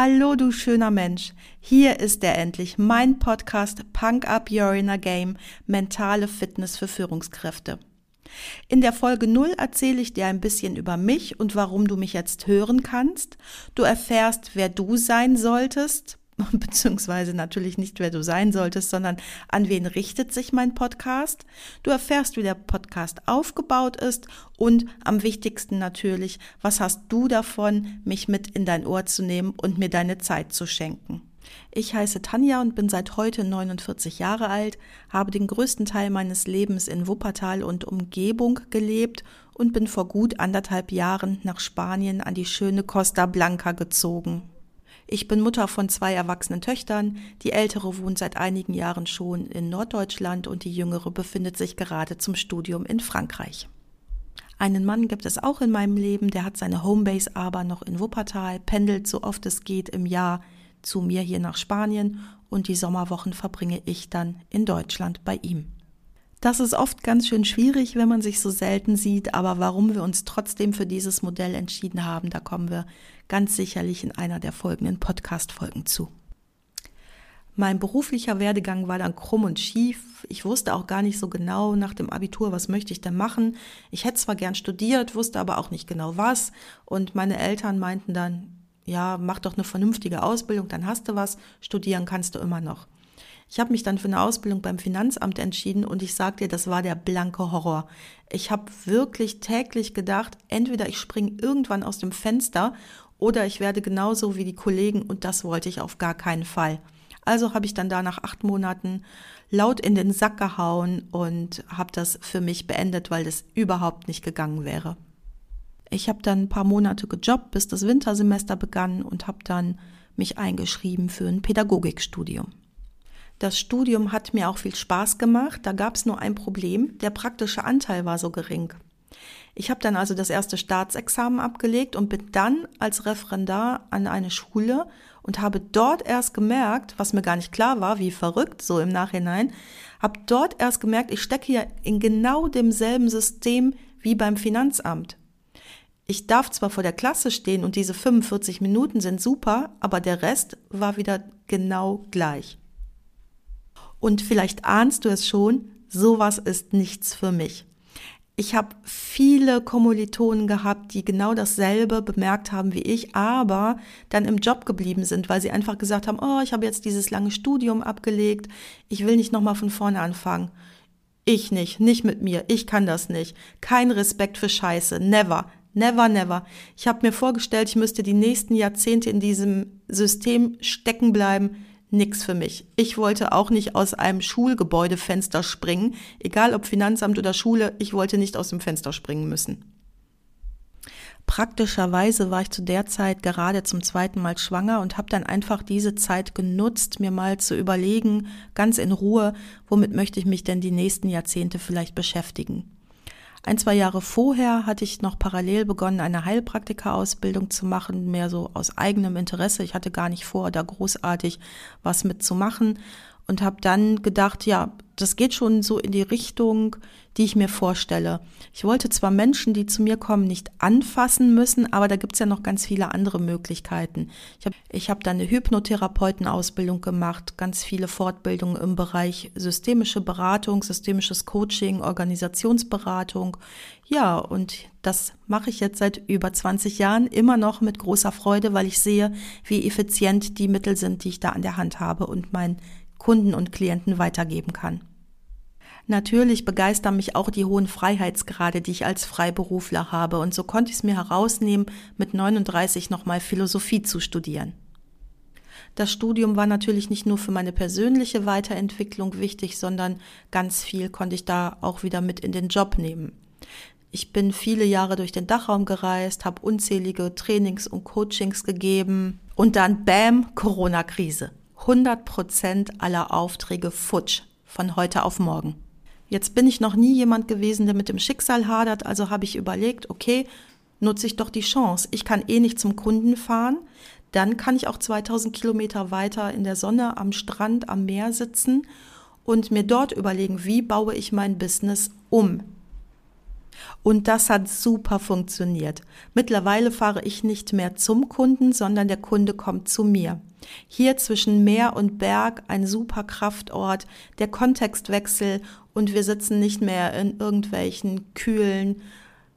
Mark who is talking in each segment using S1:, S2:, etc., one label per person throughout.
S1: Hallo du schöner Mensch, hier ist er endlich, mein Podcast Punk Up Your Inner Game, mentale Fitness für Führungskräfte. In der Folge 0 erzähle ich dir ein bisschen über mich und warum du mich jetzt hören kannst. Du erfährst, wer du sein solltest, beziehungsweise natürlich nicht, wer du sein solltest, sondern an wen richtet sich mein Podcast. Du erfährst, wie der Podcast aufgebaut ist und am wichtigsten natürlich, was hast du davon, mich mit in dein Ohr zu nehmen und mir deine Zeit zu schenken. Ich heiße Tanja und bin seit heute 49 Jahre alt, habe den größten Teil meines Lebens in Wuppertal und Umgebung gelebt und bin vor gut anderthalb Jahren nach Spanien an die schöne Costa Blanca gezogen. Ich bin Mutter von zwei erwachsenen Töchtern. Die ältere wohnt seit einigen Jahren schon in Norddeutschland und die jüngere befindet sich gerade zum Studium in Frankreich. Einen Mann gibt es auch in meinem Leben, der hat seine Homebase aber noch in Wuppertal, pendelt so oft es geht im Jahr zu mir hier nach Spanien und die Sommerwochen verbringe ich dann in Deutschland bei ihm. Das ist oft ganz schön schwierig, wenn man sich so selten sieht, aber warum wir uns trotzdem für dieses Modell entschieden haben, da kommen wir ganz sicherlich in einer der folgenden Podcast-Folgen zu. Mein beruflicher Werdegang war dann krumm und schief. Ich wusste auch gar nicht so genau nach dem Abitur, was möchte ich denn machen. Ich hätte zwar gern studiert, wusste aber auch nicht genau was. Und meine Eltern meinten dann, ja, mach doch eine vernünftige Ausbildung, dann hast du was, studieren kannst du immer noch. Ich habe mich dann für eine Ausbildung beim Finanzamt entschieden und ich sag dir, das war der blanke Horror. Ich habe wirklich täglich gedacht, entweder ich springe irgendwann aus dem Fenster oder ich werde genauso wie die Kollegen und das wollte ich auf gar keinen Fall. Also habe ich dann da nach acht Monaten laut in den Sack gehauen und habe das für mich beendet, weil das überhaupt nicht gegangen wäre. Ich habe dann ein paar Monate gejobbt, bis das Wintersemester begann und habe dann mich eingeschrieben für ein Pädagogikstudium. Das Studium hat mir auch viel Spaß gemacht. Da gab es nur ein Problem. Der praktische Anteil war so gering. Ich habe dann also das erste Staatsexamen abgelegt und bin dann als Referendar an eine Schule und habe dort erst gemerkt, was mir gar nicht klar war, wie verrückt so im Nachhinein, habe dort erst gemerkt, ich stecke hier in genau demselben System wie beim Finanzamt. Ich darf zwar vor der Klasse stehen und diese 45 Minuten sind super, aber der Rest war wieder genau gleich. Und vielleicht ahnst du es schon, sowas ist nichts für mich. Ich habe viele Kommilitonen gehabt, die genau dasselbe bemerkt haben wie ich, aber dann im Job geblieben sind, weil sie einfach gesagt haben, oh, ich habe jetzt dieses lange Studium abgelegt, ich will nicht nochmal von vorne anfangen. Ich nicht, nicht mit mir, ich kann das nicht. Kein Respekt für Scheiße, never, never, never. Ich habe mir vorgestellt, ich müsste die nächsten Jahrzehnte in diesem System stecken bleiben nix für mich. Ich wollte auch nicht aus einem Schulgebäudefenster springen, egal ob Finanzamt oder Schule, ich wollte nicht aus dem Fenster springen müssen. Praktischerweise war ich zu der Zeit gerade zum zweiten Mal schwanger und habe dann einfach diese Zeit genutzt, mir mal zu überlegen, ganz in Ruhe, womit möchte ich mich denn die nächsten Jahrzehnte vielleicht beschäftigen. Ein, zwei Jahre vorher hatte ich noch parallel begonnen, eine Heilpraktika-Ausbildung zu machen, mehr so aus eigenem Interesse. Ich hatte gar nicht vor, da großartig was mitzumachen und habe dann gedacht, ja, das geht schon so in die Richtung, die ich mir vorstelle. Ich wollte zwar Menschen, die zu mir kommen, nicht anfassen müssen, aber da gibt's ja noch ganz viele andere Möglichkeiten. Ich habe ich hab dann eine Hypnotherapeutenausbildung gemacht, ganz viele Fortbildungen im Bereich systemische Beratung, systemisches Coaching, Organisationsberatung. Ja, und das mache ich jetzt seit über 20 Jahren immer noch mit großer Freude, weil ich sehe, wie effizient die Mittel sind, die ich da an der Hand habe und mein Kunden und Klienten weitergeben kann. Natürlich begeistern mich auch die hohen Freiheitsgrade, die ich als Freiberufler habe, und so konnte ich es mir herausnehmen, mit 39 nochmal Philosophie zu studieren. Das Studium war natürlich nicht nur für meine persönliche Weiterentwicklung wichtig, sondern ganz viel konnte ich da auch wieder mit in den Job nehmen. Ich bin viele Jahre durch den Dachraum gereist, habe unzählige Trainings und Coachings gegeben und dann Bam, Corona-Krise. 100 Prozent aller Aufträge futsch. von heute auf morgen. Jetzt bin ich noch nie jemand gewesen, der mit dem Schicksal hadert, also habe ich überlegt, okay, nutze ich doch die Chance. Ich kann eh nicht zum Kunden fahren, dann kann ich auch 2000 Kilometer weiter in der Sonne am Strand, am Meer sitzen und mir dort überlegen, wie baue ich mein Business um. Und das hat super funktioniert. Mittlerweile fahre ich nicht mehr zum Kunden, sondern der Kunde kommt zu mir. Hier zwischen Meer und Berg ein super Kraftort, der Kontextwechsel und wir sitzen nicht mehr in irgendwelchen kühlen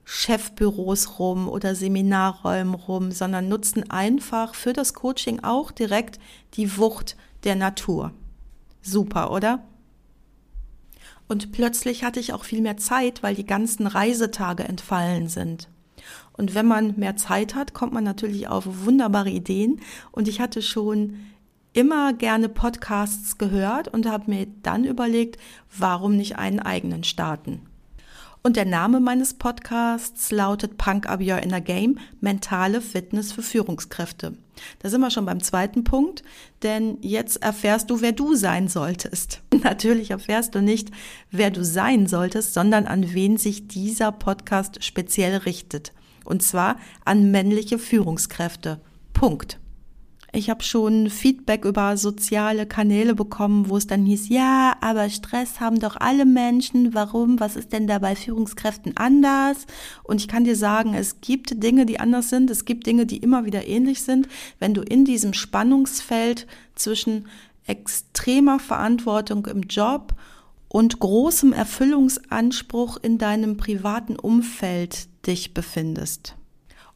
S1: Chefbüros rum oder Seminarräumen rum, sondern nutzen einfach für das Coaching auch direkt die Wucht der Natur. Super, oder? Und plötzlich hatte ich auch viel mehr Zeit, weil die ganzen Reisetage entfallen sind. Und wenn man mehr Zeit hat, kommt man natürlich auf wunderbare Ideen. Und ich hatte schon immer gerne Podcasts gehört und habe mir dann überlegt, warum nicht einen eigenen starten. Und der Name meines Podcasts lautet Punk Up Your Inner Game, mentale Fitness für Führungskräfte. Da sind wir schon beim zweiten Punkt, denn jetzt erfährst du, wer du sein solltest. Natürlich erfährst du nicht, wer du sein solltest, sondern an wen sich dieser Podcast speziell richtet. Und zwar an männliche Führungskräfte. Punkt. Ich habe schon Feedback über soziale Kanäle bekommen, wo es dann hieß, ja, aber Stress haben doch alle Menschen. Warum? Was ist denn da bei Führungskräften anders? Und ich kann dir sagen, es gibt Dinge, die anders sind. Es gibt Dinge, die immer wieder ähnlich sind. Wenn du in diesem Spannungsfeld zwischen extremer Verantwortung im Job und großem Erfüllungsanspruch in deinem privaten Umfeld dich befindest.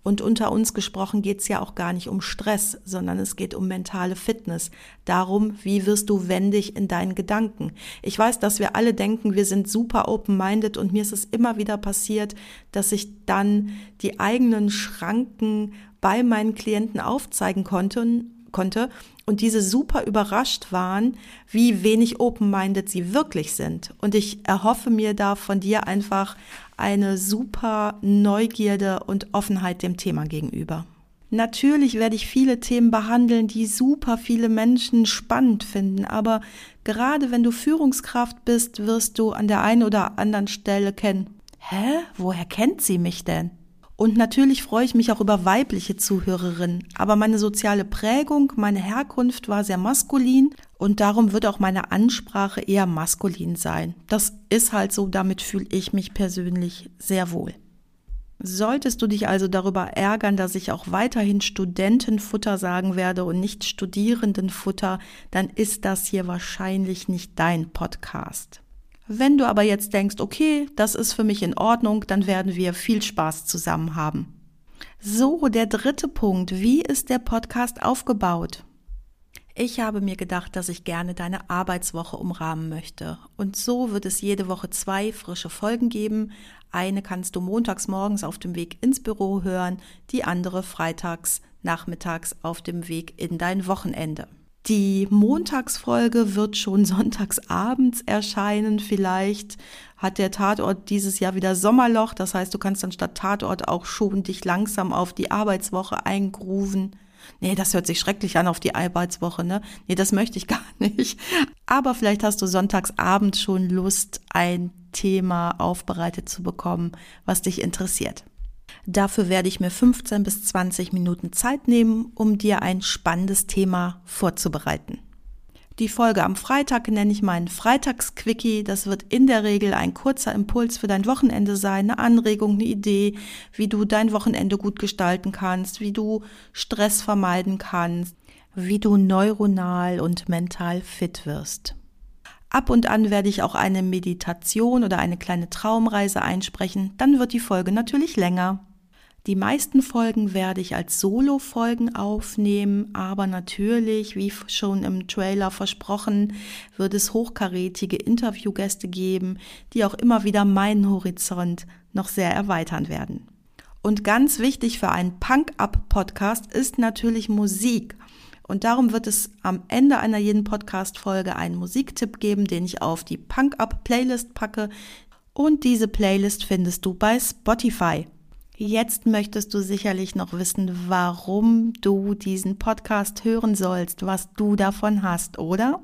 S1: Und unter uns gesprochen geht es ja auch gar nicht um Stress, sondern es geht um mentale Fitness. Darum, wie wirst du wendig in deinen Gedanken. Ich weiß, dass wir alle denken, wir sind super open-minded und mir ist es immer wieder passiert, dass ich dann die eigenen Schranken bei meinen Klienten aufzeigen konnte konnte und diese super überrascht waren, wie wenig open-minded sie wirklich sind. Und ich erhoffe mir da von dir einfach eine super Neugierde und Offenheit dem Thema gegenüber. Natürlich werde ich viele Themen behandeln, die super viele Menschen spannend finden, aber gerade wenn du Führungskraft bist, wirst du an der einen oder anderen Stelle kennen. Hä? Woher kennt sie mich denn? Und natürlich freue ich mich auch über weibliche Zuhörerinnen. Aber meine soziale Prägung, meine Herkunft war sehr maskulin und darum wird auch meine Ansprache eher maskulin sein. Das ist halt so, damit fühle ich mich persönlich sehr wohl. Solltest du dich also darüber ärgern, dass ich auch weiterhin Studentenfutter sagen werde und nicht Studierendenfutter, dann ist das hier wahrscheinlich nicht dein Podcast. Wenn du aber jetzt denkst, okay, das ist für mich in Ordnung, dann werden wir viel Spaß zusammen haben. So, der dritte Punkt. Wie ist der Podcast aufgebaut? Ich habe mir gedacht, dass ich gerne deine Arbeitswoche umrahmen möchte. Und so wird es jede Woche zwei frische Folgen geben. Eine kannst du montags morgens auf dem Weg ins Büro hören, die andere freitags nachmittags auf dem Weg in dein Wochenende. Die Montagsfolge wird schon sonntags abends erscheinen. Vielleicht hat der Tatort dieses Jahr wieder Sommerloch. Das heißt, du kannst dann statt Tatort auch schon dich langsam auf die Arbeitswoche eingrufen. Nee, das hört sich schrecklich an auf die Arbeitswoche, ne? Nee, das möchte ich gar nicht. Aber vielleicht hast du sonntagsabend schon Lust, ein Thema aufbereitet zu bekommen, was dich interessiert. Dafür werde ich mir 15 bis 20 Minuten Zeit nehmen, um dir ein spannendes Thema vorzubereiten. Die Folge am Freitag nenne ich meinen Freitagsquickie. Das wird in der Regel ein kurzer Impuls für dein Wochenende sein, eine Anregung, eine Idee, wie du dein Wochenende gut gestalten kannst, wie du Stress vermeiden kannst, wie du neuronal und mental fit wirst. Ab und an werde ich auch eine Meditation oder eine kleine Traumreise einsprechen, dann wird die Folge natürlich länger. Die meisten Folgen werde ich als Solo-Folgen aufnehmen, aber natürlich, wie schon im Trailer versprochen, wird es hochkarätige Interviewgäste geben, die auch immer wieder meinen Horizont noch sehr erweitern werden. Und ganz wichtig für einen Punk-Up-Podcast ist natürlich Musik. Und darum wird es am Ende einer jeden Podcast-Folge einen Musiktipp geben, den ich auf die Punk-Up-Playlist packe. Und diese Playlist findest du bei Spotify. Jetzt möchtest du sicherlich noch wissen, warum du diesen Podcast hören sollst, was du davon hast, oder?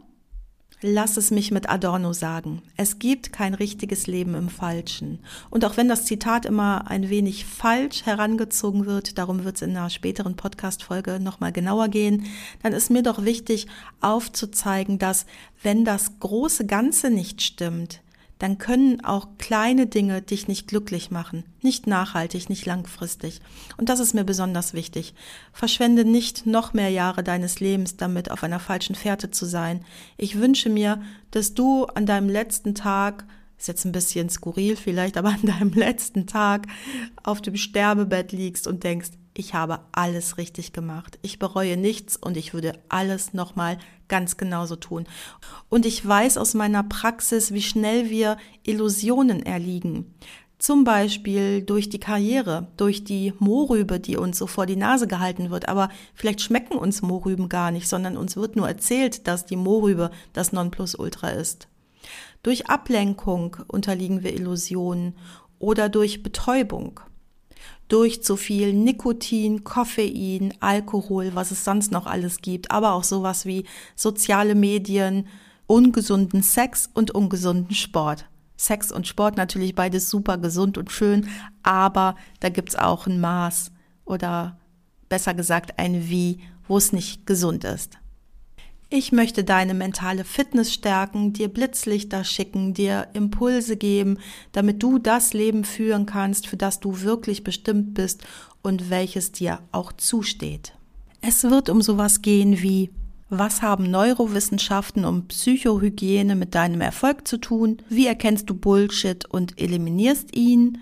S1: Lass es mich mit Adorno sagen. Es gibt kein richtiges Leben im Falschen. Und auch wenn das Zitat immer ein wenig falsch herangezogen wird, darum wird es in einer späteren Podcast-Folge nochmal genauer gehen, dann ist mir doch wichtig aufzuzeigen, dass wenn das große Ganze nicht stimmt, dann können auch kleine Dinge dich nicht glücklich machen, nicht nachhaltig, nicht langfristig. Und das ist mir besonders wichtig. Verschwende nicht noch mehr Jahre deines Lebens damit, auf einer falschen Fährte zu sein. Ich wünsche mir, dass du an deinem letzten Tag ist jetzt ein bisschen skurril vielleicht, aber an deinem letzten Tag auf dem Sterbebett liegst und denkst, ich habe alles richtig gemacht. Ich bereue nichts und ich würde alles nochmal ganz genauso tun. Und ich weiß aus meiner Praxis, wie schnell wir Illusionen erliegen. Zum Beispiel durch die Karriere, durch die Mohrrübe, die uns so vor die Nase gehalten wird. Aber vielleicht schmecken uns Mohrrüben gar nicht, sondern uns wird nur erzählt, dass die Mohrrübe das Nonplusultra ist. Durch Ablenkung unterliegen wir Illusionen oder durch Betäubung durch zu viel Nikotin, Koffein, Alkohol, was es sonst noch alles gibt, aber auch sowas wie soziale Medien, ungesunden Sex und ungesunden Sport. Sex und Sport natürlich beides super gesund und schön, aber da gibt's auch ein Maß oder besser gesagt ein Wie, wo es nicht gesund ist. Ich möchte deine mentale Fitness stärken, dir Blitzlichter schicken, dir Impulse geben, damit du das Leben führen kannst, für das du wirklich bestimmt bist und welches dir auch zusteht. Es wird um sowas gehen wie was haben Neurowissenschaften und Psychohygiene mit deinem Erfolg zu tun? Wie erkennst du Bullshit und eliminierst ihn?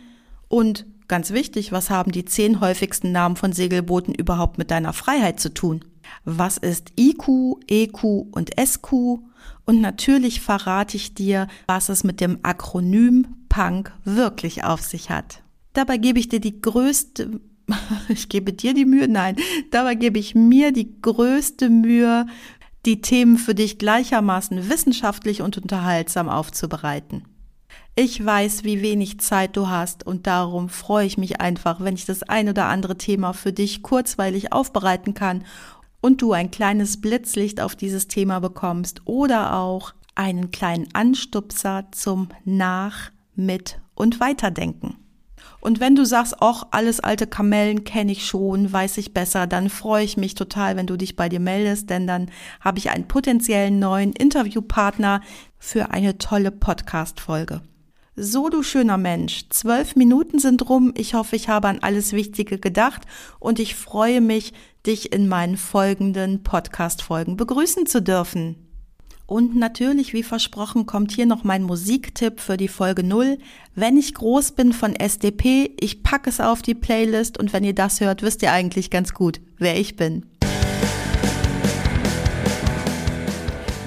S1: Und ganz wichtig, was haben die zehn häufigsten Namen von Segelbooten überhaupt mit deiner Freiheit zu tun? Was ist IQ, EQ und SQ und natürlich verrate ich dir, was es mit dem Akronym Punk wirklich auf sich hat. Dabei gebe ich dir die größte, ich gebe dir die Mühe, nein, dabei gebe ich mir die größte Mühe, die Themen für dich gleichermaßen wissenschaftlich und unterhaltsam aufzubereiten. Ich weiß, wie wenig Zeit du hast und darum freue ich mich einfach, wenn ich das ein oder andere Thema für dich kurzweilig aufbereiten kann und du ein kleines Blitzlicht auf dieses Thema bekommst oder auch einen kleinen Anstupser zum Nach-, Mit- und Weiterdenken. Und wenn du sagst, auch alles alte Kamellen kenne ich schon, weiß ich besser, dann freue ich mich total, wenn du dich bei dir meldest, denn dann habe ich einen potenziellen neuen Interviewpartner für eine tolle Podcast-Folge. So, du schöner Mensch, zwölf Minuten sind rum. Ich hoffe, ich habe an alles Wichtige gedacht und ich freue mich, dich in meinen folgenden Podcast-Folgen begrüßen zu dürfen. Und natürlich, wie versprochen, kommt hier noch mein Musiktipp für die Folge 0. Wenn ich groß bin von SDP, ich packe es auf die Playlist und wenn ihr das hört, wisst ihr eigentlich ganz gut, wer ich bin.